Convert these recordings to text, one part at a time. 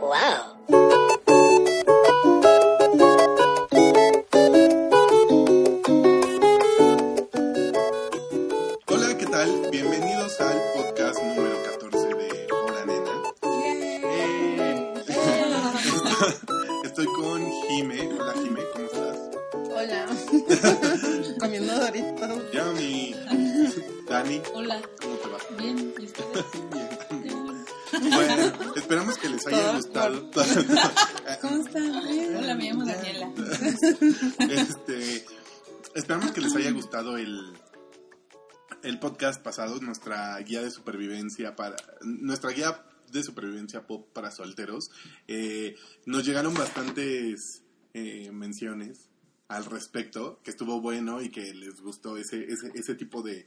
Wow. El podcast pasado, nuestra guía de supervivencia para nuestra guía de supervivencia pop para solteros. Eh, nos llegaron bastantes eh, menciones al respecto, que estuvo bueno y que les gustó ese, ese, ese tipo de,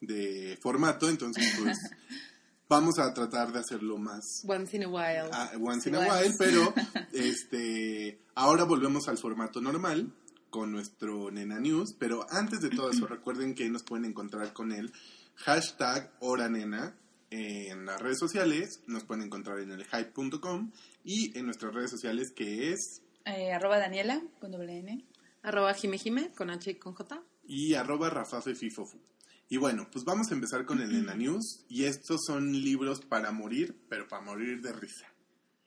de formato, entonces pues vamos a tratar de hacerlo más Once in a while. Ah, once in a while, pero este ahora volvemos al formato normal con nuestro Nena News, pero antes de todo eso recuerden que nos pueden encontrar con el hashtag Hora Nena en las redes sociales, nos pueden encontrar en el hype.com y en nuestras redes sociales que es Eh, arroba Daniela con doble N. Arroba Jime Jime con H y con J. y arroba rafafefifofu. Y bueno, pues vamos a empezar con el Nena News y estos son libros para morir, pero para morir de risa.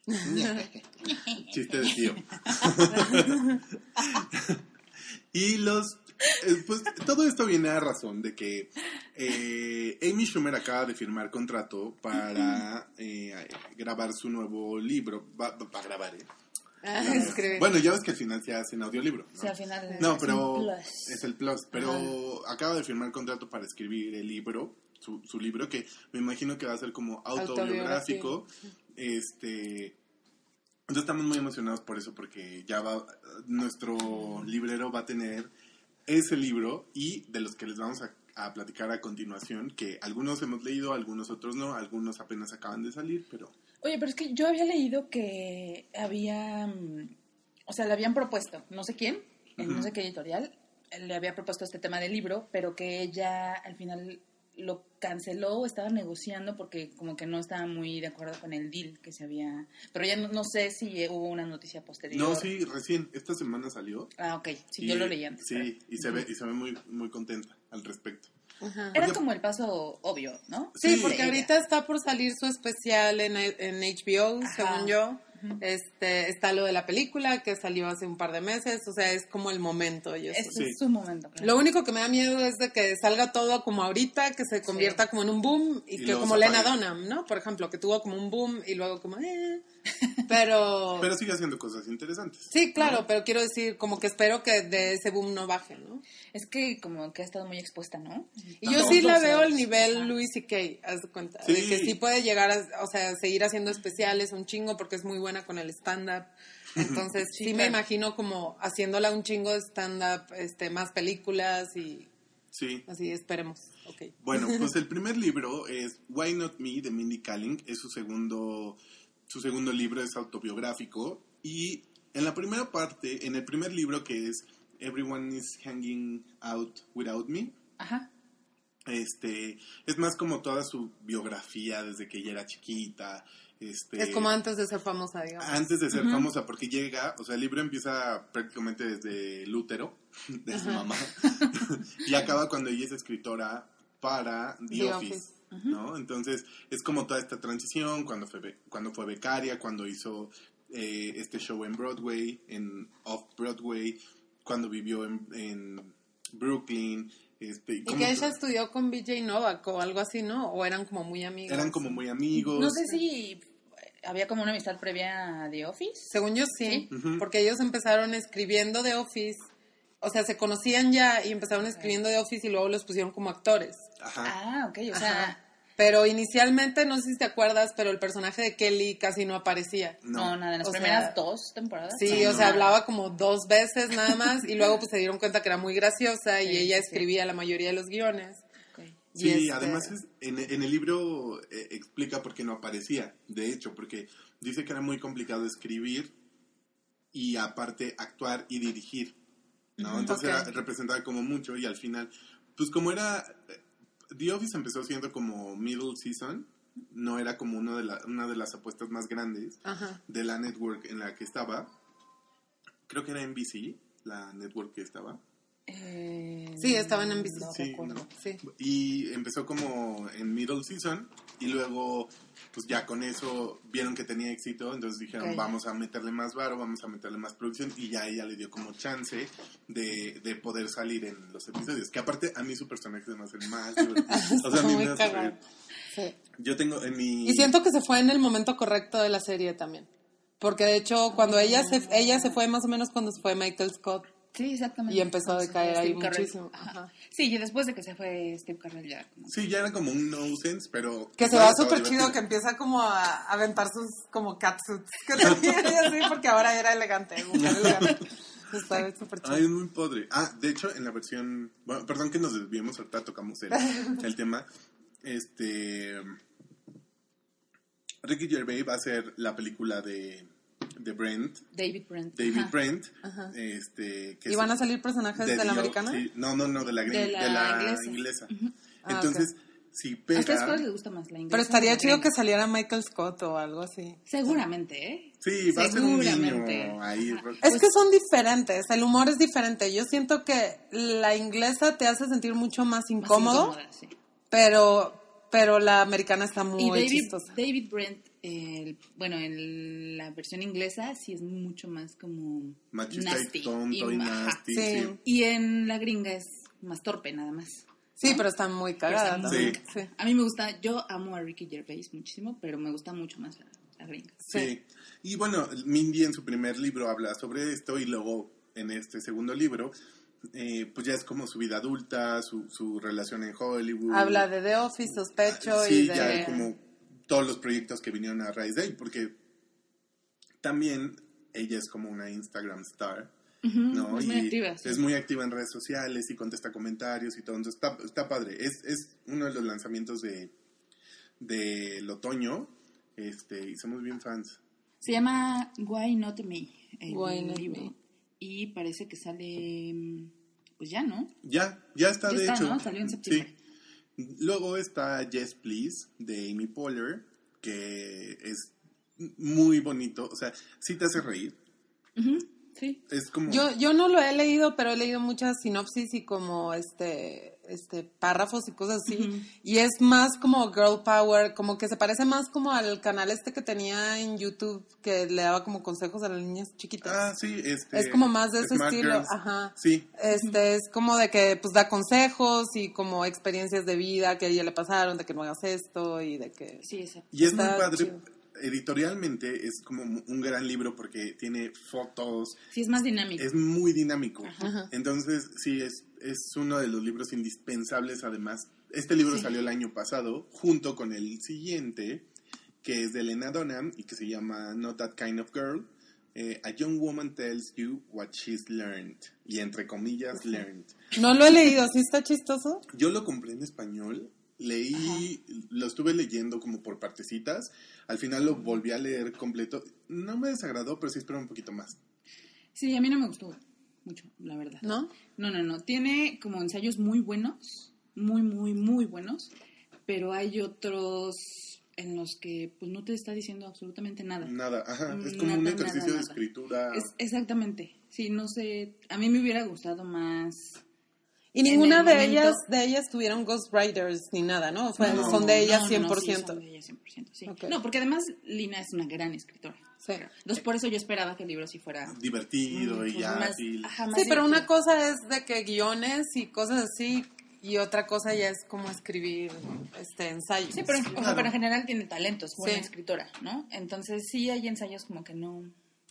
Chiste de tío. y los... eh, pues todo esto viene a razón de que eh, Amy Schumer acaba de firmar contrato para eh, grabar su nuevo libro. Va, va a grabar, ¿eh? Ah. Bueno, ya ves que al final se hace en audiolibro. ¿no? Sí, al final. No, pero es el plus. Pero acaba de firmar contrato para escribir el libro, su, su libro, que me imagino que va a ser como autobiográfico. Este. Entonces estamos muy emocionados por eso, porque ya va. Nuestro librero va a tener ese libro y de los que les vamos a, a platicar a continuación, que algunos hemos leído, algunos otros no, algunos apenas acaban de salir, pero. Oye, pero es que yo había leído que había. mm, O sea, le habían propuesto, no sé quién, en no sé qué editorial, le había propuesto este tema del libro, pero que ella al final lo canceló o estaba negociando porque como que no estaba muy de acuerdo con el deal que se había... Pero ya no, no sé si hubo una noticia posterior. No, sí, recién, esta semana salió. Ah, ok. Sí, Y- yo lo leí antes. Sí, pero- y se ve, y se ve muy, muy contenta al respecto. Ajá. Era como el paso obvio, ¿no? Sí, Sí. porque ahorita está por salir su especial en, en HBO, Ajá. según yo. Este, está lo de la película que salió hace un par de meses, o sea, es como el momento. y eso. Este Sí. es su momento. claro. Lo único que me da miedo es de que salga todo como ahorita, que se convierta como en un boom y, Y que como Lena. Dunham, ¿no? Por ejemplo, que tuvo como un boom y luego como eh. Pero, Pero sigue haciendo cosas interesantes. sí, claro, pero quiero decir como que espero que de ese boom no baje, ¿no? Es que como que ha estado muy expuesta, ¿no? Y yo sí la veo al nivel Ajá. Louis C.K., haz de cuenta, Sí. de que sí puede llegar a, o sea, seguir haciendo especiales un chingo porque es muy buena con el stand-up. Entonces sí, Sí, me imagino como haciéndola un chingo de stand-up, este, más películas y Sí. así, esperemos. Bueno, pues el primer libro es Why Not Me de Mindy Kaling. Es su segundo, su segundo libro, es autobiográfico. Y en la primera parte, en el primer libro que es Everyone is Hanging Out Without Me, Ajá. este, es más como toda su biografía desde que ella era chiquita. Este, Es como antes de ser famosa, digamos. antes de ser famosa, porque llega, o sea, el libro empieza prácticamente desde el útero de su mamá y acaba cuando ella es escritora para The, The Office, Office. ¿No? Entonces, es como toda esta transición, cuando fue, cuando fue becaria, cuando hizo eh, este show en Broadway, en Off-Broadway, cuando vivió en, en Brooklyn, este, Y que ella estudió con BJ Novak o algo así, ¿no? O eran como muy amigos. eran como muy amigos. No sé si había como una amistad previa a The Office. Según yo sí, porque ellos empezaron escribiendo The Office, o sea, se conocían ya y empezaron escribiendo The Office y luego los pusieron como actores. Ajá. Ah, ok, o Ajá. sea, Pero inicialmente, no sé si te acuerdas, pero el personaje de Kelly casi no aparecía. no, nada, en las O primeras sea, dos temporadas. Sí, Sí, o no. sea, hablaba como dos veces nada más y luego pues se dieron cuenta que era muy graciosa y Sí, ella sí. escribía la mayoría de los guiones. Ok. Y Sí, este- además es- en, en el libro eh, explica por qué no aparecía, de hecho, porque dice que era muy complicado escribir y aparte actuar y dirigir, ¿no? Entonces Ok. era- representaba como mucho y al final, pues como era, eh, The Office empezó siendo como middle season, no era como uno de la, una de las apuestas más grandes Ajá. de la network en la que estaba. Creo que era NBC, la network que estaba. Eh, Sí, estaba en NBC. no Sí, recuerdo. no. Sí. Y empezó como en middle season y luego pues ya con eso vieron que tenía éxito, entonces dijeron vamos a meterle más varo, vamos a meterle más producción y ya ella le dio como chance de, de poder salir en los episodios. Que aparte a mí su personaje se me hace más. O sea, a mí me hace. Sí. Yo tengo en mi... Y siento que se fue en el momento correcto de la serie también. Porque de hecho, cuando ella se, ella se fue más o menos cuando se fue Michael Scott. Sí, exactamente. Y empezó a decaer ahí Steve muchísimo. Ajá. Ajá. Sí, y después de que se fue Steve Carell ya. como- Sí, ya era como un nonsense, pero... Que se va súper chido, que empieza como a aventar sus como catsuits. Que tenía así, porque ahora era elegante. mujer elegante. Está súper chido. Ay, es muy padre. Ah, de hecho, en la versión... Bueno, perdón que nos desviemos, ahorita tocamos el, el tema. Este... Ricky Gervais va a hacer la película de, de Brent, David Brent. David Ajá. Brent. Este, que ¿Y van a salir personajes de, la americana? sí, no, no, no, de la, De la de la inglesa. inglesa. Ah, Entonces, si ¿A ustedes pega... cuál les gusta más? ¿La inglesa Pero estaría chido que saliera Michael Scott o algo así. Seguramente, ¿eh? Sí, va a ser un Seguramente. niño ahí. Ajá. Es que son diferentes, el humor es diferente. Yo siento que la inglesa te hace sentir mucho más Más incómodo, incómoda, sí. pero pero la americana está muy Y David, chistosa. David Brent, el- bueno, en la versión inglesa sí es mucho más como Machista nasty. y tonto y, nasty. Sí. sí. Y en la gringa es más torpe nada más. Sí, pero está muy cagada está también. muy- Sí. A mí me gusta, yo amo a Ricky Gervais muchísimo, pero me gusta mucho más la, la gringa. Sí. Sí. Y bueno, Mindy en su primer libro habla sobre esto y luego en este segundo libro, eh, pues ya es como su vida adulta, su, su relación en Hollywood. Habla de The Office, sospecho Sí, y de... ya como todos los proyectos que vinieron a raíz de ahí, porque también ella es como una Instagram star. ¿no? es muy Y activa, sí. Es muy activa en redes sociales y contesta comentarios y todo. Entonces está, está padre. Es, es uno de los lanzamientos de del otoño. Este, y somos bien fans. Se llama Why Not Me. Why Not libro. Me. Y parece que sale, mm, pues ya, ¿no? Ya, ya está Ya de está, hecho. ¿no? Salió en septiembre. Sí. Luego está Yes Please de Amy Poehler, que es muy bonito. O sea, sí te hace reír. Sí. Es como... Yo, yo no lo he leído, pero he leído muchas sinopsis y como este, este párrafos y cosas así. Ujú. Y es más como girl power, como que se parece más como al canal este que tenía en YouTube que le daba como consejos a las niñas chiquitas. Ah, sí, este... es como más de ese Smart estilo, Girls. ajá. Sí, Este es como de que pues da consejos y como experiencias de vida que a ella le pasaron, de que no hagas esto y de que Sí, exacto. y es muy padre. chido. Editorialmente es como un gran libro porque tiene fotos, Sí, es más dinámico. es muy dinámico. Ajá. Entonces, sí, es, es uno de los libros indispensables. Además, este libro Sí. salió el año pasado, junto con el siguiente, que es de Elena Dunham y que se llama Not That Kind of Girl. Eh, a Young Woman Tells You What She's Learned. Y entre comillas, learned. no lo he leído, ¿sí está chistoso? Yo lo compré en español, leí, lo estuve leyendo como por partecitas, al final lo volví a leer completo. No me desagradó, pero sí espero un poquito más. Sí, a mí no me gustó mucho, la verdad. ¿No? No, no, no. Tiene como ensayos muy buenos, muy, muy, muy buenos, pero hay otros en los que pues no te está diciendo absolutamente nada. Nada, ajá, es como un ejercicio nada, de nada. escritura. Es, exactamente. Sí, no sé. A mí me hubiera gustado más. Y ninguna el de momento- ellas de ellas tuvieron ghostwriters ni nada, ¿no? No, son de ellas no, no, 100%. no, sí, son de ellas 100%, sí. Ok. No, porque además Lina es una gran escritora. Sí. Entonces, por eso yo esperaba que el libro sí fuera divertido y pues, ya. más, ajá, más Sí, pero una cosa es de que guiones y cosas así y otra cosa ya es como escribir este ensayos. Sí, pero, o sea, Claro. pero en general tiene talento, es buena Sí. escritora, ¿no? Entonces sí hay ensayos como que no...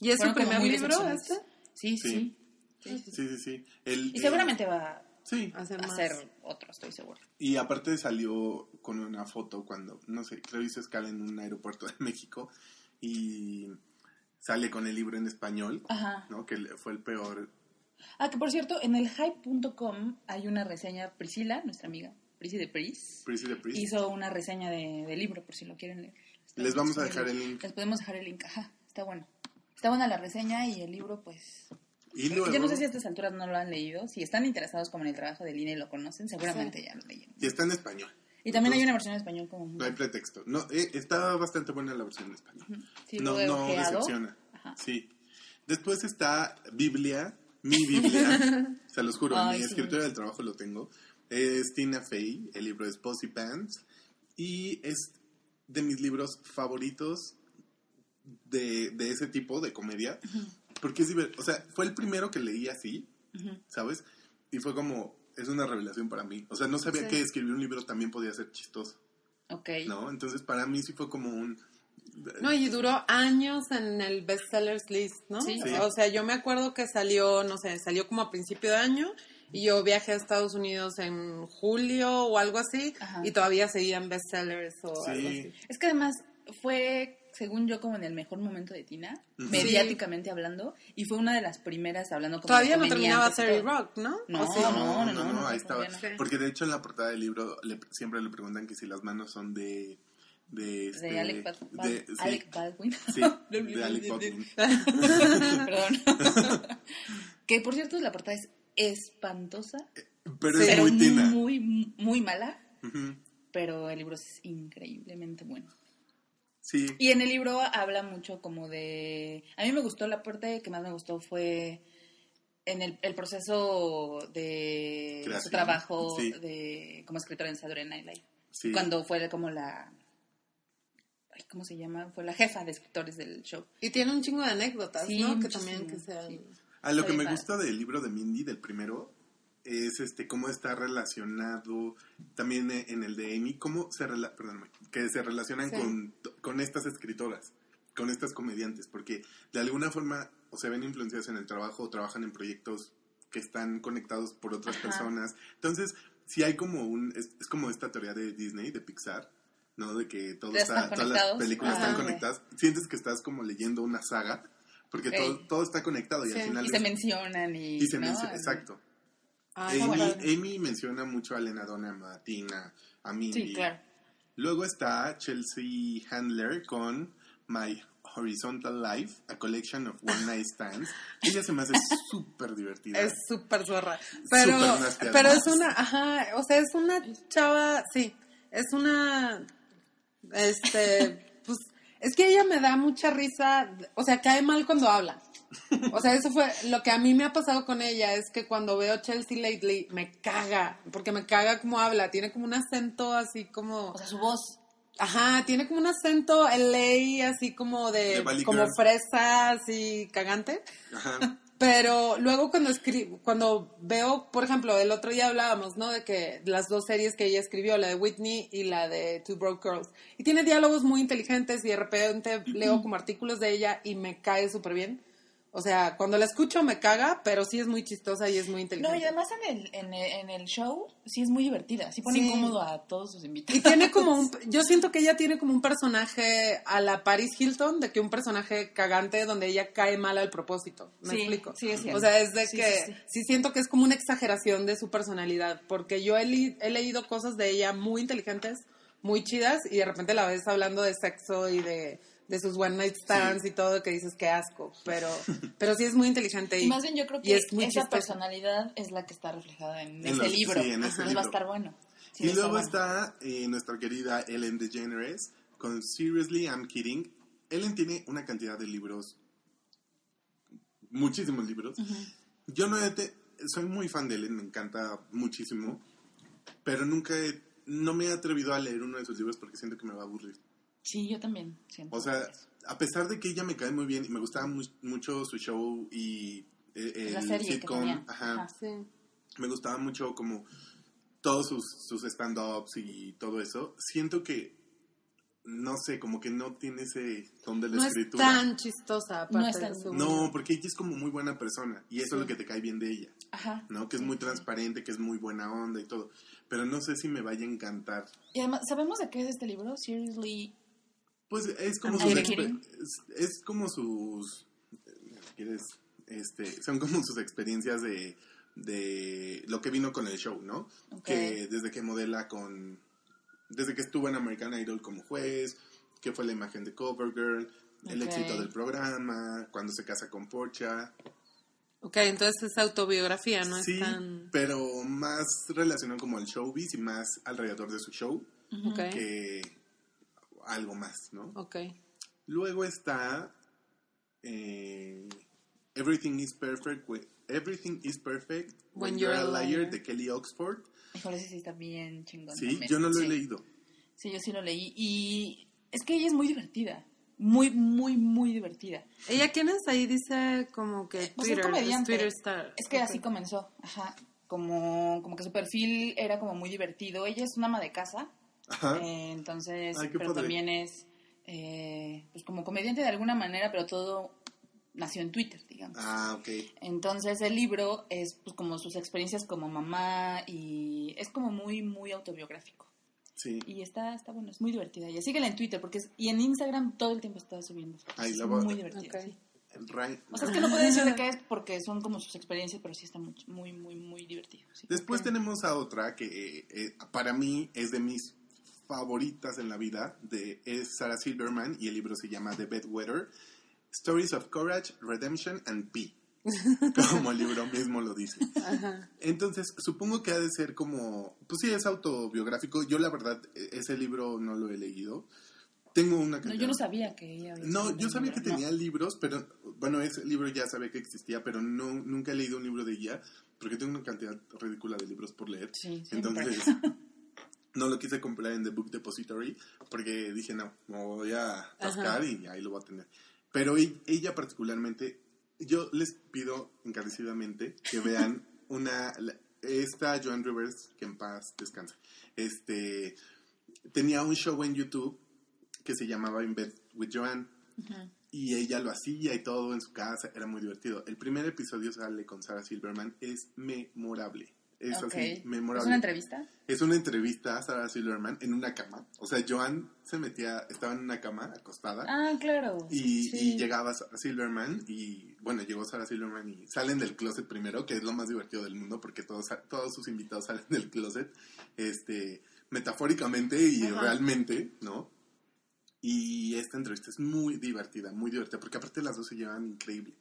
¿Y es su primer libro este? Sí, Sí. sí. Sí, sí, sí. Sí. El- Y seguramente va eh, sí, Hacer a más. hacer otro, estoy segura. y aparte salió con una foto cuando, no sé, creo hizo escala en un aeropuerto de México y sale con el libro en español, Ajá. ¿no? Que fue el peor. Ah, que por cierto, en el hype.com hay una reseña, Priscila, nuestra amiga, Prisi de Pris, de Priest. hizo una reseña de, de libro, por si lo quieren leer. Está- Les vamos a dejar el link. Les podemos dejar el link, ajá, está bueno. Está buena la reseña y el libro, pues... Y luego, Yo no sé si a estas alturas no lo han leído. Si están interesados como en el trabajo de Lina y lo conocen, seguramente ya lo leyeron. y está en español. Y también hay Entonces, una versión en español como... No hay pretexto. No, eh, está bastante buena la versión en español. Sí, no, no decepciona. Ajá. Sí. Después está Biblia, mi Biblia. se los juro, Ay, mi sí. del trabajo lo tengo. Es Tina Fey, el libro es Posy Pants. Y es de mis libros favoritos de, de ese tipo de comedia. Porque es divertido. O sea, fue el primero que leí así. ¿sabes? Y fue como, es una revelación para mí. O sea, no sabía Sí. que escribir un libro también podía ser chistoso, Ok. ¿no? Entonces, para mí sí fue como un... No, y duró años en el bestsellers list, ¿no? Sí. Sí. O sea, yo me acuerdo que salió, no sé, salió como a principio de año y yo viajé a Estados Unidos en julio o algo así Ajá. y todavía seguían bestsellers o Sí. algo así. Es que además fue, según yo, como en el mejor momento de Tina, mediáticamente hablando, y fue una de las primeras hablando como Todavía no terminaba Terry. Rock, ¿no? No, ¿O sí? no, no, no, no, ahí estaba. todavía no. Porque de hecho en la portada del libro le- siempre le preguntan que si las manos son de... De, este, De Alec, Bad- Bad- de- sí, Alec Baldwin. sí, de Alec Baldwin. Perdón. que por cierto, la portada es espantosa, Pero Sí. es pero muy tina. muy, muy mala, pero el libro es increíblemente bueno. Sí, Y en el libro habla mucho como de... A mí me gustó, la parte que más me gustó fue en el, el proceso de Creación. su trabajo Sí. de como escritora en Saturday Night Live. sí. Cuando fue como la... ay, ¿Cómo se llama? Fue la jefa de escritores del show. Y tiene un chingo de anécdotas, Sí, ¿no? Que también que sean... sí. A lo que me gusta del libro de Mindy, del primero, es este cómo está relacionado también e- en el de Amy, cómo se, rela- que se relacionan Sí. con, con estas escritoras, con estas comediantes, porque de alguna forma o se ven influenciadas en el trabajo o trabajan en proyectos que están conectados por otras Ajá. personas. Entonces, si hay como un, es, es como esta teoría de Disney, de Pixar, ¿no? De que todo está, todas las películas están Ok. conectadas. Sientes que estás como leyendo una saga, porque todo, todo está conectado y Sí. al final Y es- se mencionan y... y se exacto. Ah, Amy, bueno. Amy menciona mucho a Elena Dunham, a Tina, a Mindy. Sí, claro. Luego está Chelsea Handler con My Horizontal Life, a collection of one night stands. Ella se me hace súper divertida. Es súper zorra. Pero, nasty, pero es una, ajá, o sea, es una chava, sí, es una, este, pues, es que ella me da mucha risa, o sea, cae mal cuando habla. O sea, eso fue lo que a mí me ha pasado con ella, es que cuando veo Chelsea lately me caga, porque me caga cómo habla, tiene como un acento así como... O sea, su voz. Ajá, tiene como un acento LA, así como De de, como fresa, así cagante. Ajá. Pero luego cuando escribo, cuando veo, por ejemplo, el otro día hablábamos, ¿no? De que las dos series que ella escribió, la de Whitney y la de Two Broke Girls, y tiene diálogos muy inteligentes y de repente leo como artículos de ella y me cae súper bien. O sea, cuando la escucho me caga, pero sí es muy chistosa y es muy inteligente. No, y además en el, en el, en el show sí es muy divertida. Sí pone Sí. incómodo a todos sus invitados. Y tiene como un, yo siento que ella tiene como un personaje a la Paris Hilton, de que un personaje cagante donde ella cae mal al propósito. ¿Me Sí, explico? sí, es cierto. O sea, es de Sí, que sí, siento que es como una exageración de su personalidad, porque yo he, li- he leído cosas de ella muy inteligentes, muy chidas, y de repente la ves hablando de sexo y de, de sus one night stands Sí. y todo, que dices que asco, pero, pero sí es muy inteligente. Y, Y más bien yo creo que es esa personalidad es la que está reflejada en, En ese los- libro. sí, en libro. va a estar bueno. Sí, y luego bueno. está eh, nuestra querida Ellen DeGeneres con Seriously I'm Kidding. Ellen tiene una cantidad de libros, muchísimos libros. Yo no he te- soy muy fan de Ellen, me encanta muchísimo, pero nunca he- no me he atrevido a leer uno de sus libros porque siento que me va a aburrir. Sí, yo también siento. O sea, eso. a pesar de que ella me cae muy bien y me gustaba mu- mucho su show y eh, el La serie que sitcom, tenía. ajá, Ajá. Sí. me gustaba mucho como todos sus, sus stand-ups y todo eso. Siento que, no sé, como que no tiene ese don de la No es escritura. tan chistosa, aparte No es de tan- su- No, porque ella es como muy buena persona y eso es lo que te cae bien de ella, Ajá. ¿no? Que es muy sí. transparente, que es muy buena onda y todo. Pero no sé si me vaya a encantar. Y además, ¿sabemos de qué es este libro? Seriously. Pues es como sus es, es como sus eh, ¿quieres? este son como sus experiencias de de lo que vino con el show, ¿no? Que desde que modela con desde que estuvo en American Idol como juez, que fue la imagen de Covergirl, el éxito del programa, cuando se casa con Portia. Ok, entonces es autobiografía, no sí, es tan... pero más relacionado como al showbiz y más alrededor de su show Ok, que algo más, ¿no? ok. Luego está eh, Everything is Perfect with- Everything is Perfect When, You're a Liar de Kelly Oxford. Híjole, ese sí está bien chingón. Sí, también. yo no lo he Sí. leído. Sí, yo sí lo leí. Y es que ella es muy divertida. Muy, muy, muy divertida. ¿Ella quién es? Ahí dice como que Pues es Twitter, comediante. es Twitter star. Es que así comenzó. Ajá. Como, como que su perfil era como muy divertido. Ella es una ama de casa. Ajá. eh, entonces, Ay, pero padre. también es eh, pues como comediante de alguna manera, pero todo nació en Twitter, digamos. Ah, ok. Entonces el libro es pues como sus experiencias como mamá y es como muy, muy autobiográfico. Sí. Y está, está bueno, es muy divertida. Y síguela en Twitter porque es, y en Instagram todo el tiempo está subiendo. Ay, es la voy a- muy divertida. Ok. sí. Right. O sea, es que no puedo decir de qué es porque son como sus experiencias, pero sí está muy, muy, muy, muy divertido. sí. Después tenemos a otra que eh, eh, para mí es de mis favoritas en la vida, de, es Sarah Silverman y el libro se llama The Bedwetter, Stories of Courage, Redemption and Pee, como el libro mismo lo dice. Ajá. Entonces, supongo que ha de ser como, pues sí, es autobiográfico. Yo la verdad, e- ese libro no lo he leído. Tengo una No, cantidad- yo no sabía que ella había No, yo sabía que libro, no. tenía libros, pero bueno, ese libro ya sabía que existía, pero no nunca he leído un libro de ella porque tengo una cantidad ridícula de libros por leer. Sí. Entonces, no lo quise comprar en The Book Depository porque dije, no, me voy a atascar y ahí lo voy a tener. Pero e- ella particularmente, yo les pido encarecidamente que vean una, esta Joan Rivers, que en paz descansa, este, tenía un show en YouTube que se llamaba In Bed with Joan y ella lo hacía y todo en su casa, era muy divertido. El primer episodio sale con Sarah Silverman, es memorable. Es Ok. así, memorable. ¿Es una entrevista? Es una entrevista a Sarah Silverman en una cama. O sea, Joan se metía, estaba en una cama acostada. Ah, claro. Y, Sí. y llegaba Sarah Silverman y, bueno, llegó Sarah Silverman y salen del closet primero, que es lo más divertido del mundo porque todos, todos sus invitados salen del closet, este, metafóricamente y Ajá. realmente, ¿no? Y esta entrevista es muy divertida, muy divertida, porque aparte las dos se llevan increíble.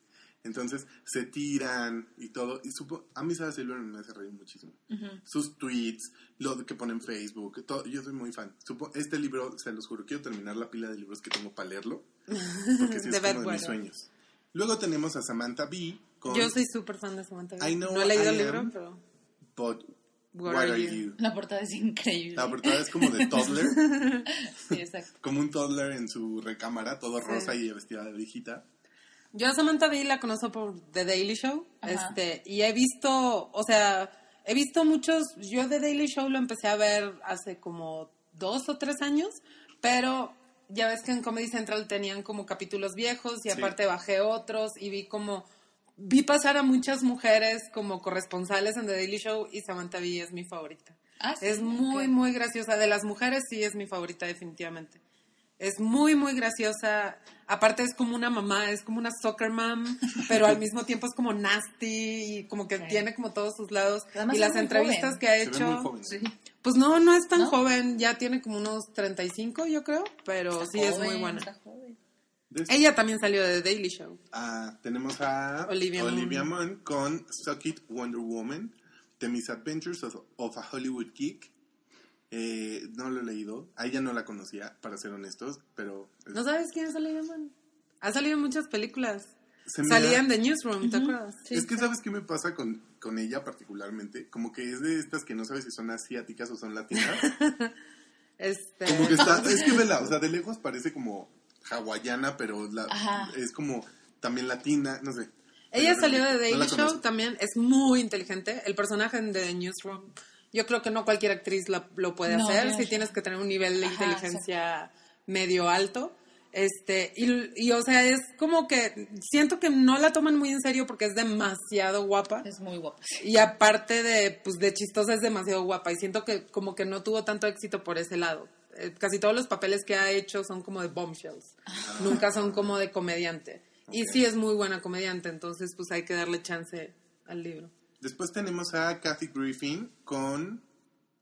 Entonces se tiran y todo. Y supo, a mí Sarah Silverman me hace reír muchísimo. Ujú. Sus tweets, lo que pone en Facebook, todo, yo soy muy fan. Supo, este libro, se los juro, quiero terminar la pila de libros que tengo para leerlo, porque sí De es como de mis sueños. Luego tenemos a Samantha Bee con Yo soy súper fan de Samantha Bee. I know no he leído I el libro, pero... But What What, Are Are You? You? La portada es increíble. La portada es como de toddler, Sí, exacto. como un toddler en su recámara, todo rosa y vestida de viejita. Yo a Samantha Bee la conozco por The Daily Show. Ajá. Este, y he visto, o sea, he visto muchos. Yo The Daily Show lo empecé a ver hace como dos o tres años, pero ya ves que en Comedy Central tenían como capítulos viejos y Sí. aparte bajé otros y vi como. Vi pasar a muchas mujeres como corresponsales en The Daily Show y Samantha Bee es mi favorita. Ah, sí, Es muy, muy graciosa. De las mujeres sí es mi favorita definitivamente. Es muy, muy graciosa. Aparte es como una mamá, es como una soccer mom, pero al mismo tiempo es como nasty y como que Sí. tiene como todos sus lados. Además y las entrevistas joven. que ha Se ve muy hecho, joven. Sí. pues no, no es tan ¿No? joven, ya tiene como unos 35 yo creo, pero Está sí es muy buena. está joven. Des- Ella también salió de The Daily Show. Ah, tenemos a Olivia Olivia, Munn. Munn con Suck It Wonder Woman, The Misadventures of, of a Hollywood Geek. Eh, no lo he leído, a ella no la conocía, para ser honestos, pero ¿No sabes quién es Olivia Munn? Ha salido en muchas películas. se me Salía da- en The Newsroom, ¿te acuerdas? Sí, es que sabes qué me pasa con, con ella particularmente, como que es de estas que no sabes si son asiáticas o son latinas. Este, Como que está, es que vela, o sea, de lejos parece como hawaiana, pero la, es como también latina, no sé. Ella salió de Daily Show, también es muy inteligente. El personaje en The Newsroom, yo creo que no cualquier actriz la- lo puede No, hacer, si razón. tienes que tener un nivel de Ajá, inteligencia medio alto. Este, y, y, o sea, es como que siento que no la toman muy en serio porque es demasiado guapa. Es muy guapa. Y aparte de, pues, de chistosa es demasiado guapa. Y siento que como que no tuvo tanto éxito por ese lado. Eh, casi todos los papeles que ha hecho son como de bombshells. Nunca son como de comediante. Y sí es muy buena comediante, entonces pues hay que darle chance al libro. Después tenemos a Kathy Griffin con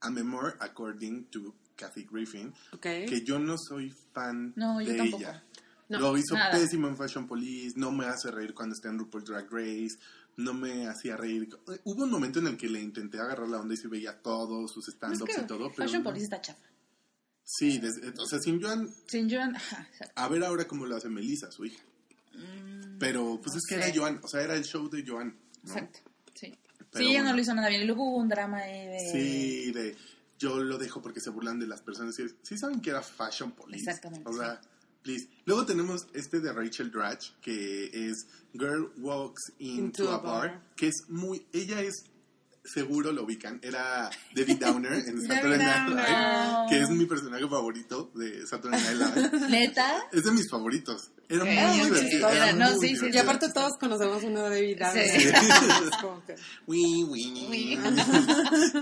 A Memoir According to Kathy Griffin, ¿Ok? que yo no soy fan No, de ella. No, Lo hizo nada. pésimo en Fashion Police, no me hace reír cuando está en RuPaul Drag Race, no me hacía reír. Hubo un momento en el que le intenté agarrar la onda y se veía todos sus Es stand-ups que y todo, pero Fashion no. Police está chafa. Sí, des- o sea, sin Joan, Sin Joan, a ver ahora cómo lo hace Melissa, su hija. Pero pues es que era Joan, o sea, era el show de Joan. Exacto, sí. Pero sí, ella bueno. no lo hizo nada bien. Y luego hubo un drama de... Sí, de yo lo dejo porque se burlan de las personas. y Sí saben que era Fashion Police. Exactamente, O sea, please. Luego tenemos este de Rachel Dratch, que es Girl Walks Into, Into a, Bar. que es muy... Ella es... Seguro lo ubican. Era Debbie Downer en Saturday Debbie Night Live, Downer. que es mi personaje favorito de Saturday Night Live. ¿Neta? Es de mis favoritos. Era muy divertido. Era- no, muy sí, sí, Y aparte todos conocemos uno de vida. Sí. Es como que- Wii, wii. Wii.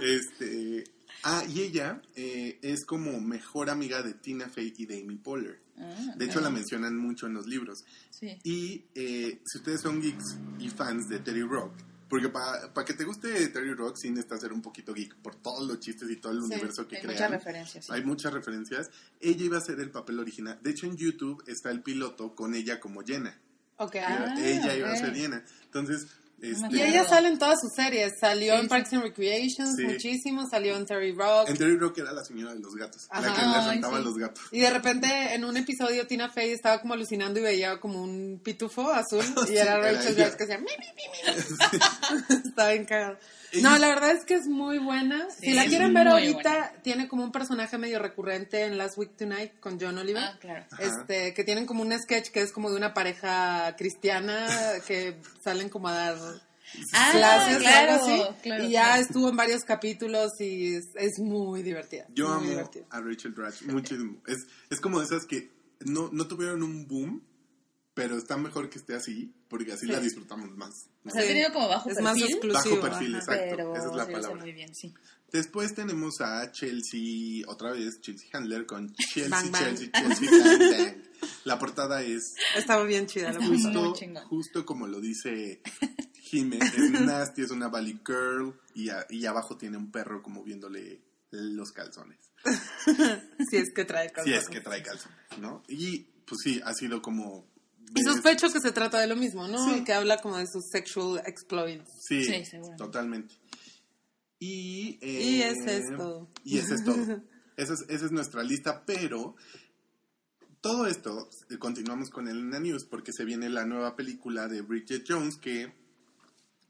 este, ah, y ella eh, es como mejor amiga de Tina Fey y de Amy Poehler. Ah, De hecho, ah, la mencionan mucho en los libros. Sí. Y eh, si ustedes son geeks y fans de Terry Rock, porque para que te guste Terry Rock, sí necesitas ser un poquito geek por todos los chistes y todo el Sí, universo que Hay crean. muchas referencias. sí. Hay muchas referencias. Ella iba a ser el papel original. De hecho, en YouTube está el piloto con ella como Jenna. Ok. Ah, ella iba a ser Jenna. Entonces, este, Y ella sale en todas sus series. Salió Sí, en. Parks and Recreations Sí. muchísimo. Salió en Terry Rock. en Terry Rock era la señora de los gatos, la que le rentaba sí. los gatos. Y de repente en un episodio Tina Fey estaba como alucinando y veía como un pitufo azul y era Rachel. Dratch que decía "Mi, mi, mi, mi". Estaba bien cagado. No, la verdad es que es muy buena. Sí, si la quieren ver ahorita, buena. tiene como un personaje medio recurrente en Last Week Tonight con John Oliver. Ah, claro. Este, que tienen como un sketch que es como de una pareja cristiana que salen como a dar Ah, clases o claro, algo así. claro, y ya claro. estuvo en varios capítulos y es, es muy divertida. Yo muy amo divertida. a Rachel Dratch muchísimo. Es, es como de esas que no, no tuvieron un boom, pero está mejor que esté así, porque así Sí. la disfrutamos más. ¿no? O sea, ha tenido como bajo Es perfil, más exclusivo. Bajo perfil, ajá. exacto. pero esa es la palabra. muy bien, sí. Después tenemos a Chelsea, otra vez, Chelsea Handler con Chelsea, Bang, bang. Chelsea, Chelsea, bang, bang. La portada es Estaba bien chida la Está música. muy justo, justo como lo dice Jime, es nasty, es una valley girl y, a- y abajo tiene un perro como viéndole los calzones. Si es que trae Si calzones. es que trae calzones, ¿no? Y pues sí, ha sido como... Y sospecho que se trata de lo mismo, ¿no? Sí. Que habla como de sus sexual exploits. Sí, Sí, seguro. totalmente. Y, eh, Y es todo. Y es todo. Esa es, esa es nuestra lista, pero todo esto, eh, continuamos con el Elena News porque se viene la nueva película de Bridget Jones que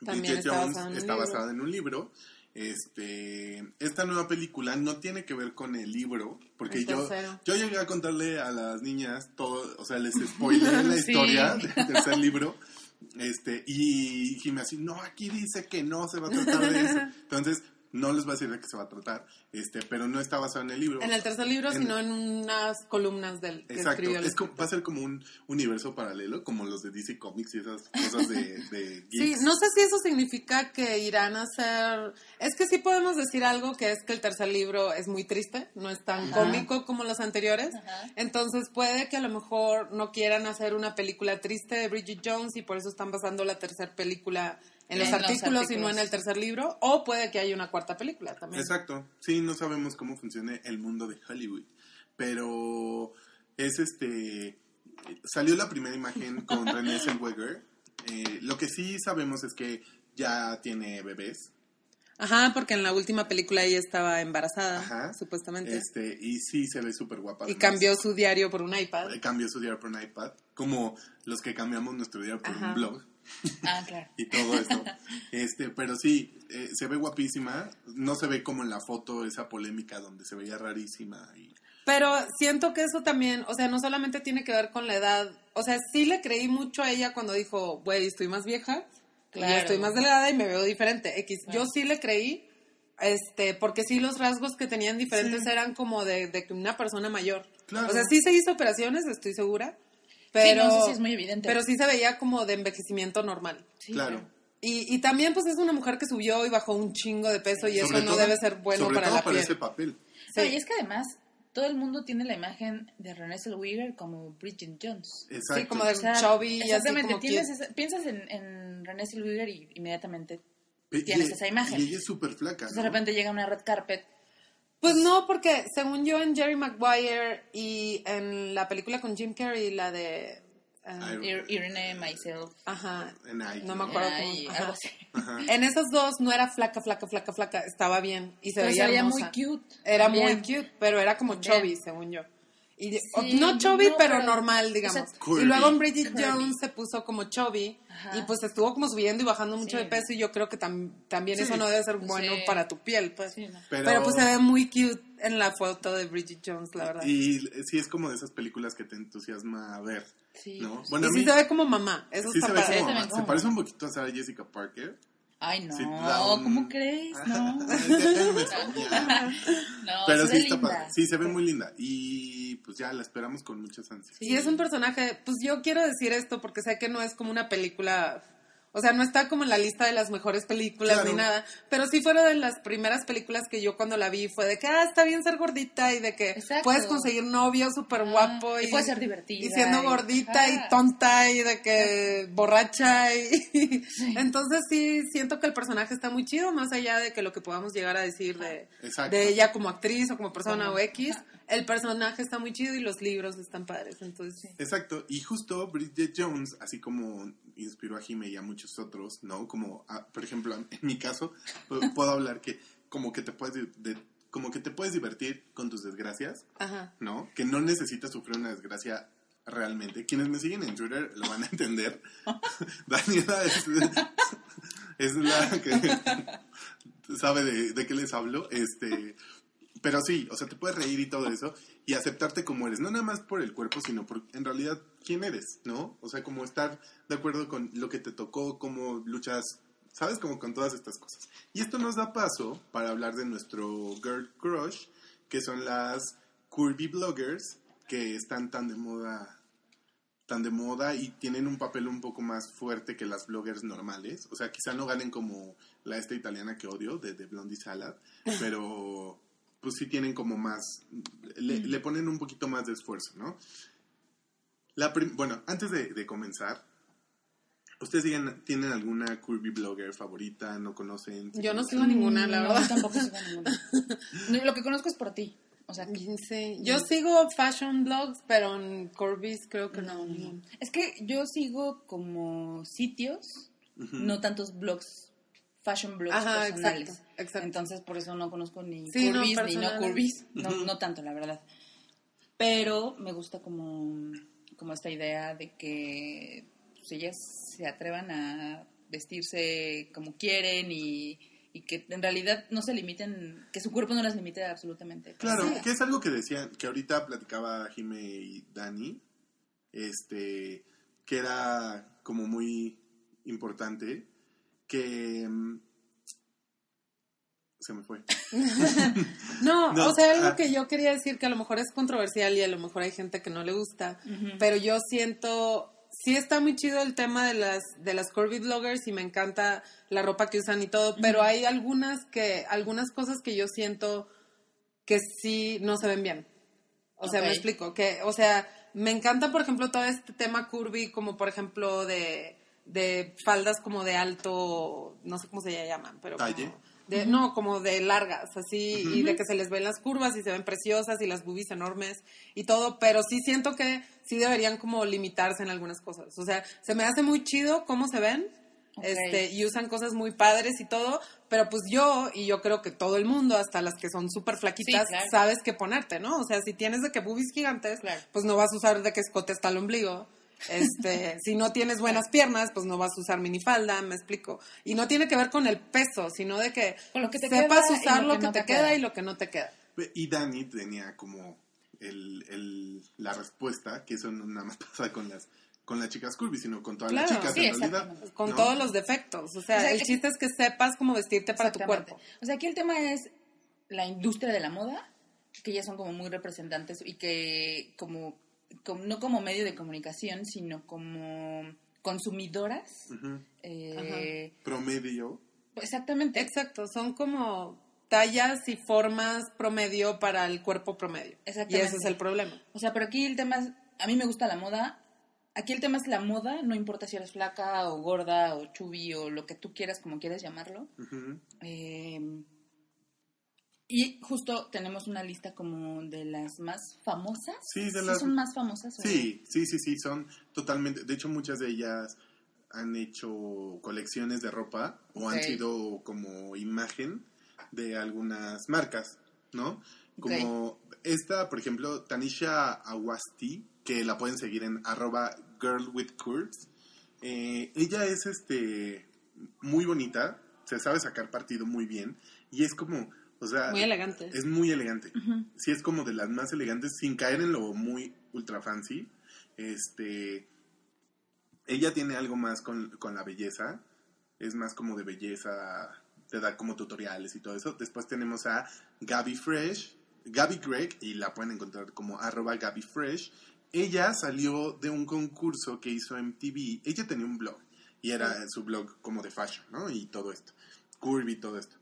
También Bridget está Jones basada está libro. basada en un libro. Este, esta nueva película no tiene que ver con el libro, porque El yo, yo llegué a contarle a las niñas todo, o sea, les spoileé la Sí. historia del tercer libro, este, y Jimmy así, no, aquí dice que no se va a tratar de eso. Entonces, no les voy a decir de qué se va a tratar, este, pero no está basado en el libro. En el tercer libro, En- sino en unas columnas del que Exacto, escribió el es como- va a ser como un universo paralelo, como los de DC Comics y esas cosas de, de Sí, no sé si eso significa que irán a hacer... Es que sí podemos decir algo, que es que el tercer libro es muy triste, no es tan Ajá. cómico como los anteriores. Ajá. Entonces puede que a lo mejor no quieran hacer una película triste de Bridget Jones y por eso están basando la tercera película en los En los artículos y no en el tercer libro. O puede que haya una cuarta película también. Exacto, sí, no sabemos cómo funciona el mundo de Hollywood, pero es este, salió la primera imagen con Renée Zellweger, eh, lo que sí sabemos es que ya tiene bebés, Ajá, porque en la última película ella estaba embarazada, Ajá. supuestamente. este, y sí se ve súper guapa. y cambió su diario por un iPad. Eh, cambió su diario por un iPad, como los que cambiamos nuestro diario por Ajá. un blog. Ah, claro. y todo eso. Este, pero sí, eh, se ve guapísima. No se ve como en la foto esa polémica donde se veía rarísima. Y, Pero siento que eso también, o sea, no solamente tiene que ver con la edad. O sea, sí le creí mucho a ella cuando dijo, güey, estoy más vieja, y Claro. estoy más delgada y me veo diferente. X. Claro. Yo sí le creí, este, porque sí los rasgos que tenían diferentes Sí. eran como de, de que una persona mayor. Claro. O sea, sí se hizo operaciones, estoy segura. Pero, sí, no, sí, sí, es muy evidente. Pero sí se veía como de envejecimiento normal. Sí, claro. Y, y también, pues, es una mujer que subió y bajó un chingo de peso y eso no debe ser bueno sobre para todo la para piel. ese papel. Sí. No, y es que además todo el mundo tiene la imagen de Renée Zellweger como Bridget Jones. Exacto. Sí, como de O sea, chubby y así exactamente, como esa- piensas en, en Renée Zellweger y inmediatamente Y- tienes y- esa imagen. Y ella es súper flaca. Entonces, de repente llega una red carpet. Pues no, porque según yo en Jerry Maguire y en la película con Jim Carrey, la de... ah, Ay, Ir- Irene, myself. ajá, no me acuerdo cómo. ajá. algo así. Ajá. En esos dos no era flaca, flaca, flaca, flaca, estaba bien y se Pero veía se veía hermosa. muy cute. Era también. muy cute, pero era como También. chubby, según yo. Y, Sí, no chubby, no, pero pero- normal, digamos. o sea, Curvy. y luego en Bridget Curvy. Jones se puso como chubby Ajá. y pues estuvo como subiendo y bajando mucho Sí. de peso y yo creo que tam- también Sí. eso no debe ser bueno Sí. para tu piel, pues. Sí, no. Pero, Pero, pues se ve muy cute en la foto de Bridget Jones, la verdad. Y, Y sí es como de esas películas que te entusiasma ver, Sí, ¿no? Bueno, a sí mí se ve como mamá, eso sí está se ve como, Sí, se ve como- se parece un poquito a Sarah Jessica Parker. Ay, no, Sí, un- ¿cómo crees? No. No, Pero sí está linda. padre. Sí, se ve muy linda. Y pues ya la esperamos con muchas ansias. Y es un personaje, pues yo quiero decir esto porque sé que no es como una película, o sea, no está como en la lista de las mejores películas Claro. ni nada, pero sí fueron de las primeras películas que yo cuando la vi fue de que, ah, está bien ser gordita y de que Exacto. puedes conseguir novio súper guapo Ah, y y, puede ser divertida Y siendo gordita y tonta y de que borracha y... Entonces sí, siento que el personaje está muy chido, más allá de que lo que podamos llegar a decir de, de ella como actriz o como persona Ajá. o X, el personaje está muy chido y los libros están padres, entonces... Exacto, y justo Bridget Jones, así como inspiró a Jime y a muchos otros, ¿no? Como, ah, por ejemplo, en mi caso, pu- puedo hablar que como que te puedes de- como que te puedes divertir con tus desgracias, Ajá. ¿no? Que no necesitas sufrir una desgracia realmente. Quienes me siguen en Twitter lo van a entender. Daniela es, es la que sabe de, de qué les hablo. Este, pero sí, o sea, te puedes reír y todo eso y aceptarte como eres, no nada más por el cuerpo, sino por en realidad quién eres, ¿no? O sea, como estar de acuerdo con lo que te tocó, cómo luchas, ¿sabes? Como con todas estas cosas. Y esto nos da paso para hablar de nuestro girl crush, que son las curvy bloggers que están tan de moda tan de moda y tienen un papel un poco más fuerte que las bloggers normales. O sea, quizá no ganen como la esta italiana que odio, de, de Blondie Salad, pero pues sí tienen como más, le, le ponen un poquito más de esfuerzo, ¿no? La bueno, antes de, de comenzar, ¿ustedes digan, tienen alguna curvy blogger favorita? ¿No conocen? Yo no sigo ninguna, la No, verdad. yo tampoco sigo ninguna. No, Lo que conozco es por ti. O sea, Sí. Yo sigo fashion blogs, pero en Corbis creo que no. no, no. Es que yo sigo como sitios, Ujú. no tantos blogs, fashion blogs Ajá, personales. exacto, exacto. Entonces, por eso no conozco ni Sí, no, curvis ni no curvis. No, no tanto, la verdad. Pero me gusta como, como esta idea de que pues, ellas se atrevan a vestirse como quieren y, y que en realidad no se limiten, que su cuerpo no las limite absolutamente. Claro, Sí. que es algo que decían, que ahorita platicaba Jime y Dani, este, que era como muy importante, que mm, se me fue. No, No, o sea, algo ah. que yo quería decir que a lo mejor es controversial y a lo mejor hay gente que no le gusta, pero yo siento, sí está muy chido el tema de las de las curvy bloggers y me encanta la ropa que usan y todo, pero hay algunas que algunas cosas que yo siento que sí no se ven bien. O sea, me explico, que o sea, me encanta por ejemplo todo este tema curvy como por ejemplo de de faldas como de alto, no sé cómo se llaman, pero de, no, como de largas, así, y de que se les ven las curvas y se ven preciosas y las boobies enormes y todo, pero sí siento que sí deberían como limitarse en algunas cosas. O sea, se me hace muy chido cómo se ven, este, y usan cosas muy padres y todo, pero pues yo, y yo creo que todo el mundo, hasta las que son súper flaquitas, Sí, claro. sabes qué ponerte, ¿no? O sea, si tienes de que boobies gigantes, Claro. pues no vas a usar de que escote hasta el ombligo. Este, si no tienes buenas piernas, pues no vas a usar minifalda, me explico. Y no tiene que ver con el peso, sino de que, Con lo que te sepas queda usar lo lo que no te, te queda, queda. y lo que no te queda. Y Dani tenía como el, el- la respuesta, que eso no nada más pasa con las con las chicas curvy, sino con todas las chicas Sí, en realidad. Con ¿no? todos los defectos. O sea, O sea, el que- chiste es que sepas cómo vestirte para tu cuerpo. O sea, aquí el tema es la industria de la moda, que ya son como muy representantes y que como- no como medio de comunicación, sino como consumidoras. Ujú. eh, Promedio. exactamente. Exacto, son como tallas y formas promedio para el cuerpo promedio. Y Exactamente. ese es el problema. O sea, pero aquí el tema es, a mí me gusta la moda. Aquí el tema es la moda, no importa si eres flaca o gorda o chubby o lo que tú quieras, como quieras llamarlo. Eh, Y justo tenemos una lista como de las más famosas. Sí, de las- son más famosas. Sí, sí, sí, sí, son totalmente, de hecho muchas de ellas han hecho colecciones de ropa o han sido como imagen de algunas marcas, ¿no? Como esta, por ejemplo, Tanisha Awasti, que la pueden seguir en arroba girl with curves. Eh, ella es este muy bonita, se sabe sacar partido muy bien y es como, o sea, Muy elegante. es muy elegante. Sí, es como de las más elegantes, sin caer en lo muy ultra fancy. Este. Ella tiene algo más con, con la belleza. Es más como de belleza. Te da como tutoriales y todo eso. Después tenemos a Gaby Fresh. Gaby Gregg. Y la pueden encontrar como arroba Gaby Fresh. Ella salió de un concurso que hizo MTV. Ella tenía un blog. Y era su blog como de fashion, ¿no? Y todo esto. Curvy y todo esto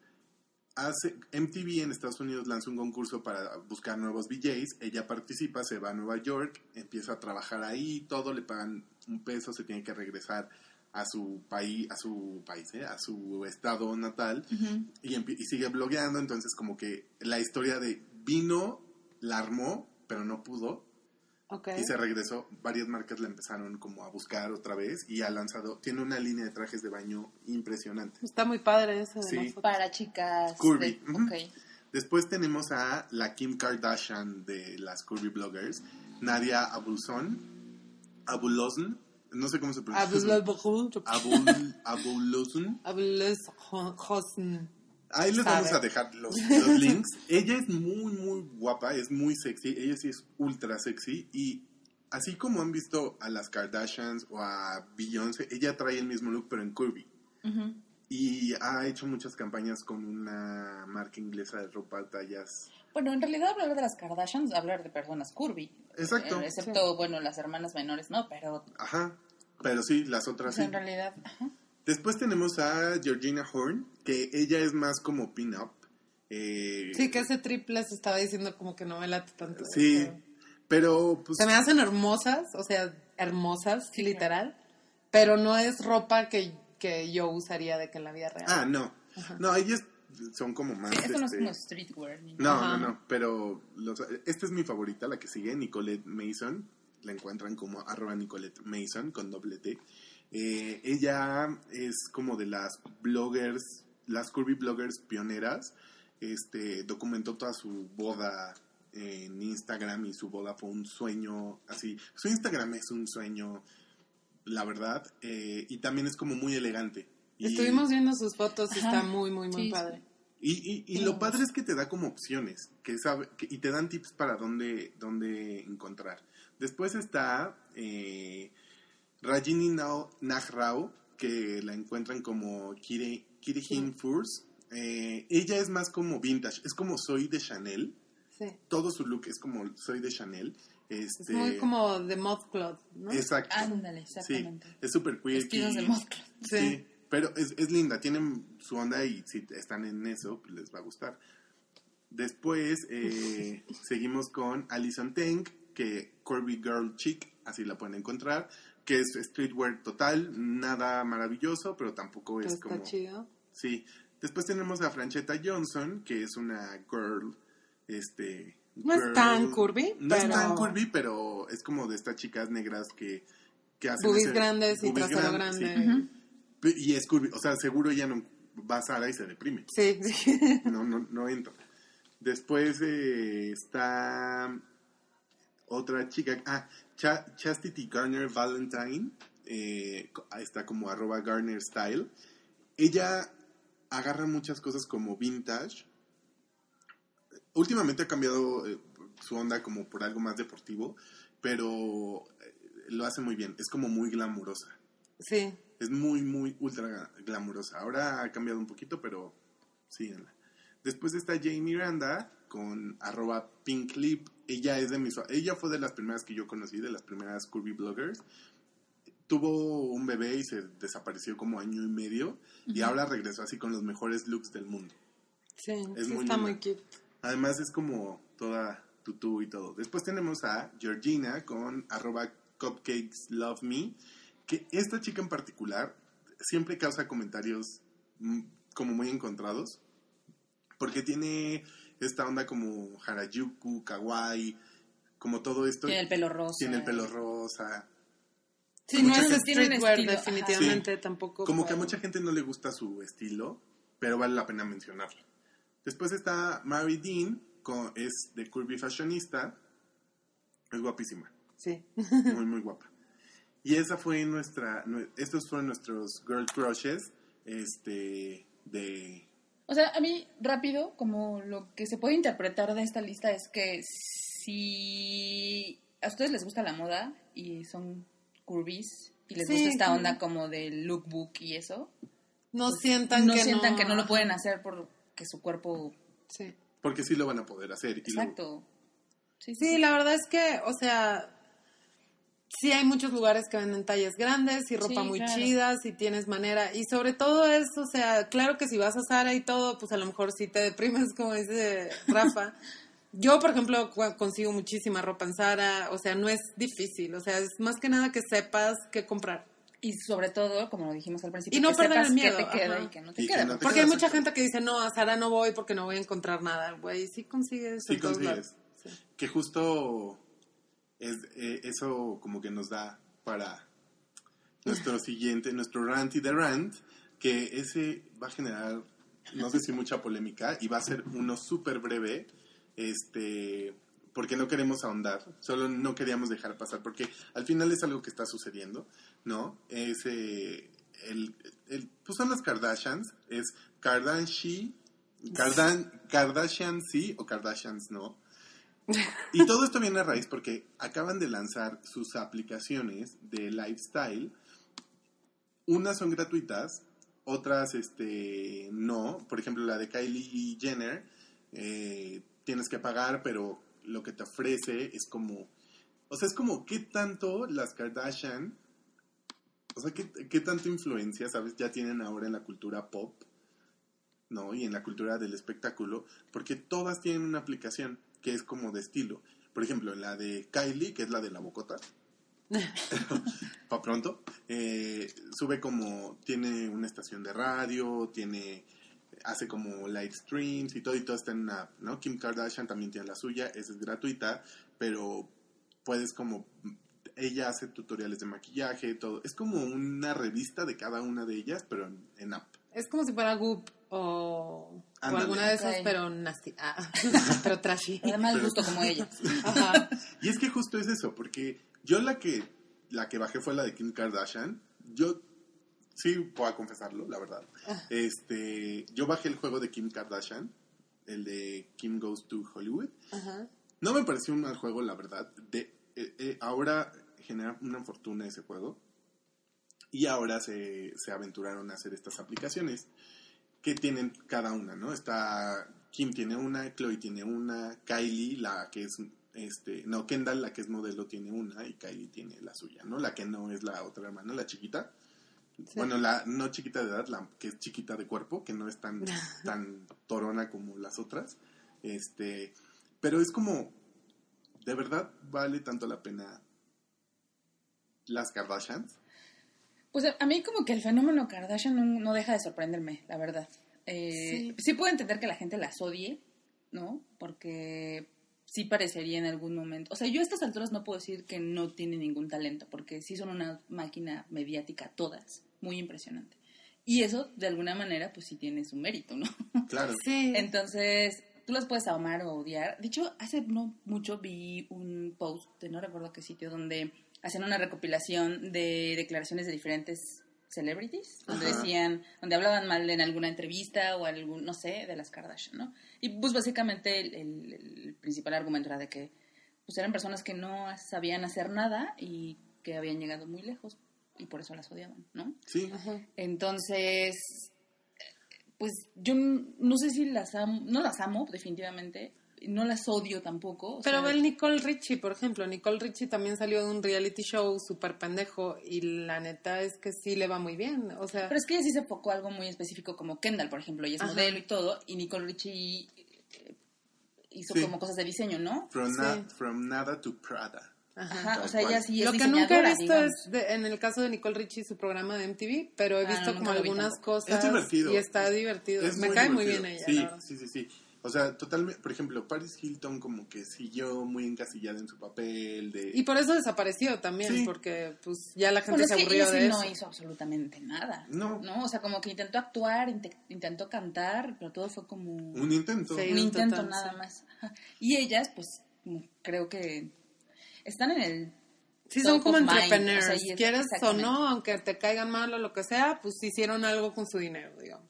hace MTV en Estados Unidos lanza un concurso para buscar nuevos VJs, ella participa, se va a Nueva York, empieza a trabajar ahí, todo le pagan un peso, se tiene que regresar a su país, a su país, ¿eh? a su estado natal y sigue blogueando, entonces como que la historia de vino, la armó, pero no pudo, Ok. y se regresó, varias marcas la empezaron como a buscar otra vez y ha lanzado, tiene una línea de trajes de baño impresionante. Está muy padre eso de Sí. Para chicas. Curvy, de-. Después tenemos a la Kim Kardashian de las curvy bloggers, Nadia Abulson, Abulosn, no sé cómo se pronuncia. Abul- Abul, Abulosn. Ahí les Sabe. vamos a dejar los, los links. Ella es muy, muy guapa, es muy sexy. Ella sí es ultra sexy. Y así como han visto a las Kardashians o a Beyoncé, ella trae el mismo look, pero en curvy. Y ha hecho muchas campañas con una marca inglesa de ropa tallas. Bueno, en realidad hablar de las Kardashians, hablar de personas curvy. Exacto. Eh, excepto, bueno, las hermanas menores, ¿no? Pero Ajá. Pero sí, las o otras sea, sí. en realidad, ajá. Después tenemos a Georgina Horn, que ella es más como pin-up. Eh, Sí, que ese triple se estaba diciendo como que no me late tanto. Sí, Pero- pero pues... Se me hacen hermosas, o sea, hermosas, literal. Pero no es ropa que, que yo usaría de que en la vida real. Ah, no. No, ellas son como más... Sí, esto no es este, como streetwear. ni No, Ajá. no, no, pero los- esta es mi favorita, la que sigue, Nicolette Mason. La encuentran como arroba Nicolette Mason con doble T. Eh, ella es como de las bloggers, las curvy bloggers pioneras. Este, documentó toda su boda en Instagram y su boda fue un sueño así. Su Instagram es un sueño, la verdad, eh, y también es como muy elegante. Y- Estuvimos viendo sus fotos y está muy, muy, muy Sí, padre. y, y, y lo padre es que te da como opciones que sabe, que- y te dan tips para dónde, dónde encontrar. Después está eh, Rajini Nao- Nagrao, que la encuentran como Kiri, Kirihin Furs. Eh, ella es más como vintage, es como soy de Chanel. Sí. Todo su look es como soy de Chanel. Es Este, muy como de mod cloth, ¿no? Exacto. Ándale, sí, exactamente. es súper queer. Vestidos de. Sí. Sí, pero es, es linda, tienen su onda y si están en eso, pues les va a gustar. Después eh, seguimos con Alison Teng, que Corby Girl Chic, así la pueden encontrar, que es streetwear total, nada maravilloso, pero tampoco es está como... chido. Sí. Después tenemos a Franchetta Johnson, que es una girl, este... No es tan curvy, No es tan curvy, pero es como de estas chicas negras que, que hacen... Ese- grandes y trasero gran- sí. grande. Y es curvy, o sea, seguro ella no va a Sara y se deprime. Sí, sí. No, no, no entra. Después eh, está otra chica, ah, Cha- Chastity Garner Valentine, eh, está como arroba Garner Style. Ella agarra muchas cosas como vintage. Últimamente ha cambiado eh, su onda como por algo más deportivo, pero eh, lo hace muy bien. Es como muy glamurosa. Sí. Es muy, muy ultra glamurosa. Ahora ha cambiado un poquito, pero síguenla. Después está Jane Miranda con arroba pinklip. Ella es de mis... Ella fue de las primeras que yo conocí, de las primeras curvy bloggers. Tuvo un bebé y se desapareció como año y medio. Y ahora regresó así con los mejores looks del mundo. Sí, Es sí muy está linda. muy cute. Además es como toda tutú y todo. Después tenemos a Georgina con arroba cupcakes love me. Que esta chica en particular siempre causa comentarios mm, como muy encontrados. Porque tiene esta onda como Harajuku, Kawaii, como todo esto. Tiene el pelo rosa. Tiene el pelo rosa. Sí, no es streetwear definitivamente Sí. tampoco. Como que a mucha gente no le gusta su estilo, pero vale la pena mencionarlo. Después está Mary Dean, con, es de Curvy Fashionista. Es guapísima, Sí. muy, muy guapa. Y esa fue nuestra, nue- estos fueron nuestros girl crushes, este, de... O sea, a mí, rápido, como lo que se puede interpretar de esta lista es que si a ustedes les gusta la moda y son curvies y les Sí, gusta esta onda como del lookbook y eso, No sientan no que sientan no. que no lo pueden hacer porque su cuerpo... Sí. Porque sí lo van a poder hacer. y lo- Exacto. Sí, Sí, la verdad es que, o sea, sí hay muchos lugares que venden tallas grandes y ropa Sí, muy claro. chida, si tienes manera. Y sobre todo es, o sea, claro que si vas a Sara y todo, pues a lo mejor sí te deprimes, como dice Rafa. Yo, por ejemplo, consigo muchísima ropa en Sara, o sea, no es difícil, o sea, es más que nada que sepas qué comprar. Y sobre todo, como lo dijimos al principio, Y no que perder sepas el miedo, qué te queda y qué no te Y que queda. no te- Porque hay mucha gente que dice, no, a Sara no voy porque no voy a encontrar nada, güey. Sí consigues. Sí consigues. Sí. Que justo es, eh, eso como que nos da para nuestro siguiente, nuestro rant y the rant, que ese va a generar, no sé si mucha polémica, y va a ser uno súper breve, este, porque no queremos ahondar, solo no queríamos dejar pasar, porque al final es algo que está sucediendo, ¿no? Es, el, el- pues son las Kardashians, es Kardashian, Kardan, Kardashian sí o Kardashians no. Y todo esto viene a raíz porque acaban de lanzar sus aplicaciones de lifestyle. Unas son gratuitas, otras este no. Por ejemplo, la de Kylie Jenner eh, tienes que pagar, pero lo que te ofrece es como, o sea, es como qué tanto las Kardashian, o sea, qué, qué tanta influencia, sabes, ya tienen ahora en la cultura pop. ¿no? Y en la cultura del espectáculo, porque todas tienen una aplicación que es como de estilo. Por ejemplo, la de Kylie, que es la de la bocota, para pronto, eh, sube como, tiene una estación de radio, tiene, hace como live streams y todo, y todo está en una app, ¿no? Kim Kardashian también tiene la suya, esa es gratuita, pero puedes como, ella hace tutoriales de maquillaje, todo, es como una revista de cada una de ellas, pero en, en app. Es como si fuera Goop o, o Ándale. alguna de esas, Ok. pero nasty. Ah, pero trashy. Para mal gusto como ella. Ajá. Y es que justo es eso, porque yo la que la que bajé fue la de Kim Kardashian. Yo sí puedo confesarlo, la verdad. Este, yo bajé el juego de Kim Kardashian, el de Kim Goes to Hollywood. Ajá. No me pareció un mal juego, la verdad. De, eh, eh, ahora genera una fortuna ese juego. Y ahora se, se aventuraron a hacer estas aplicaciones que tienen cada una, ¿no? Está Kim tiene una, Chloe tiene una, Kylie, la que es, este, no, Kendall, la que es modelo, tiene una y Kylie tiene la suya, ¿no? La que no es la otra hermana, la chiquita. Bueno, la no chiquita de edad, la que es chiquita de cuerpo, que no es tan, tan torona como las otras. Este, pero es como, ¿de verdad vale tanto la pena las Kardashians? Pues a, a mí como que el fenómeno Kardashian no, no deja de sorprenderme, la verdad. Eh, sí. puedo entender que la gente las odie, ¿no? Porque sí parecería en algún momento. O sea, yo a estas alturas no puedo decir que no tienen ningún talento, porque sí son una máquina mediática todas, muy impresionante. Y eso, de alguna manera, pues sí tiene su mérito, ¿no? Claro. Sí. Entonces, tú las puedes amar o odiar. De hecho, hace no mucho vi un post, de no recuerdo qué sitio, donde hacían una recopilación de declaraciones de diferentes celebrities, donde Ajá. decían, donde hablaban mal en alguna entrevista o algún, no sé, de las Kardashian, ¿no? Y pues básicamente el, el- el principal argumento era de que pues eran personas que no sabían hacer nada y que habían llegado muy lejos y por eso las odiaban, ¿no? Sí. Ajá. Entonces, pues yo no sé si las amo, no las amo definitivamente, no las odio tampoco. o Pero sea, ve el Nicole Richie, por ejemplo. Nicole Richie también salió de un reality show súper pendejo y la neta es que sí le va muy bien. O sea, Pero es que ella sí se enfocó algo muy específico como Kendall, por ejemplo, ella es Ajá. modelo y todo, y Nicole Richie eh, hizo Sí. como cosas de diseño, ¿no? From, Sí. na- from nada to Prada. ajá. O sea, ella sí es Lo que nunca he visto digamos. es, de- en el caso de Nicole Richie, su programa de MTV, pero he Ah, visto no, como vi algunas cosas Es divertido. y está divertido. Es Me muy cae muy bien ella, sí, sí, sí. O sea, totalmente, por ejemplo, Paris Hilton como que siguió muy encasillada en su papel de... Y por eso desapareció también, Sí. porque pues ya la gente Bueno, es se que aburrió sí de no eso. hizo absolutamente nada. No. O sea, como que intentó actuar, inte- intentó cantar, pero todo fue como un, Un intento. Sí. intento total, nada sí. más. Y ellas, pues, creo que están en el... Sí, son como entrepreneurs. o sea, Quieres o no, aunque te caigan mal o lo que sea, pues hicieron algo con su dinero, digamos.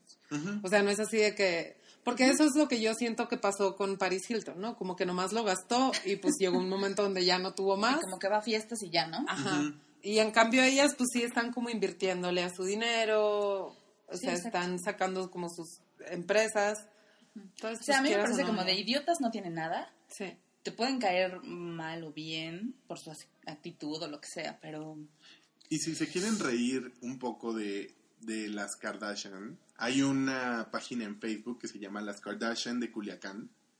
O sea, no es así de que... Porque eso es lo que yo siento que pasó con Paris Hilton, ¿no? Como que nomás lo gastó y pues llegó un momento donde ya no tuvo más. Como que va a fiestas y ya, ¿no? Ajá. Y en cambio ellas pues sí están como invirtiéndole a su dinero, o Sí, sea, exacto. están sacando como sus empresas. Entonces, O sea, a pues, mí me parece no. como de idiotas no tienen nada. Sí. Te pueden caer mal o bien por su actitud o lo que sea, pero... Y si se quieren reír un poco de, de las Kardashian, hay una página en Facebook que se llama Las Kardashian de Culiacán.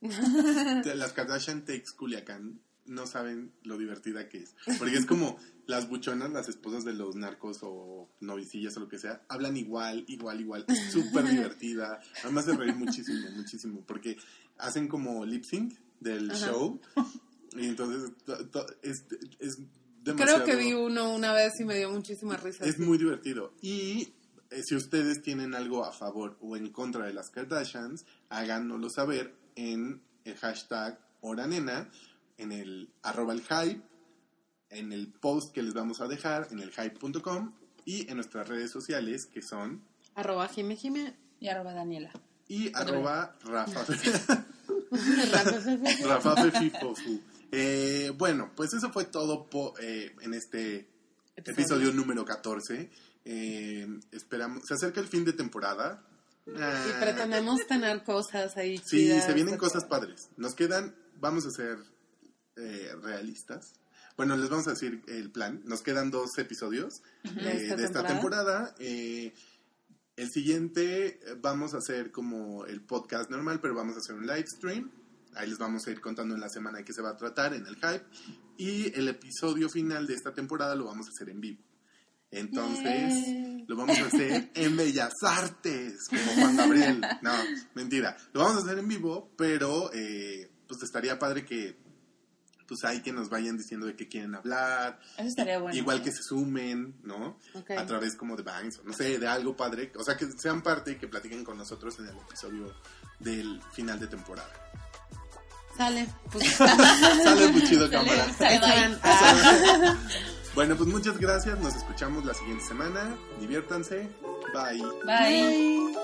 Las Kardashian Takes Culiacán. No saben lo divertida que es. Porque es como las buchonas, las esposas de los narcos o novicillas o lo que sea, hablan igual, igual, igual. Es súper divertida. Además de reír muchísimo, muchísimo. Porque hacen como lip sync del Ajá. show. Y entonces to- to- es, es demasiado... Creo que vi uno una vez y me dio muchísima risa. Es muy divertido. Y si ustedes tienen algo a favor o en contra de las Kardashians, háganoslo saber en el hashtag Horanena, en el arroba el hype, en el post que les vamos a dejar en el hype.com y en nuestras redes sociales que son Arroba Jime Jime. Y arroba Daniela. y arroba Rafa. Rafa. Fefifofu. Eh, bueno, pues eso fue todo po- eh, en este episodio número 14. Eh, esperamos, se acerca el fin de temporada. Ah, Y pretendemos tener cosas ahí sí, chidas. se vienen cosas padres. Nos quedan, vamos a ser eh, realistas. Bueno, les vamos a decir el plan. Nos quedan dos episodios eh, De esta de esta temporada. temporada. Eh, el siguiente eh, vamos a hacer como el podcast normal, pero vamos a hacer un live stream. Ahí les vamos a ir contando en la semana de qué se va a tratar en el hype. Y el episodio final de esta temporada lo vamos a hacer en vivo. Entonces, lo vamos a hacer en Bellas Artes, como Juan Gabriel. No, mentira. Lo vamos a hacer en vivo, pero eh, pues estaría padre que pues ahí que nos vayan diciendo de qué quieren hablar. Eso estaría bueno. Igual que se sumen, ¿no? A través como de Banks, o no sé, de algo padre. O sea, que sean parte y que platiquen con nosotros en el episodio del final de temporada. Sale. Pues, Sale muy chido, cámara. sale, Bueno, pues muchas gracias. Nos escuchamos la siguiente semana. Diviértanse. Bye. Bye. Bye.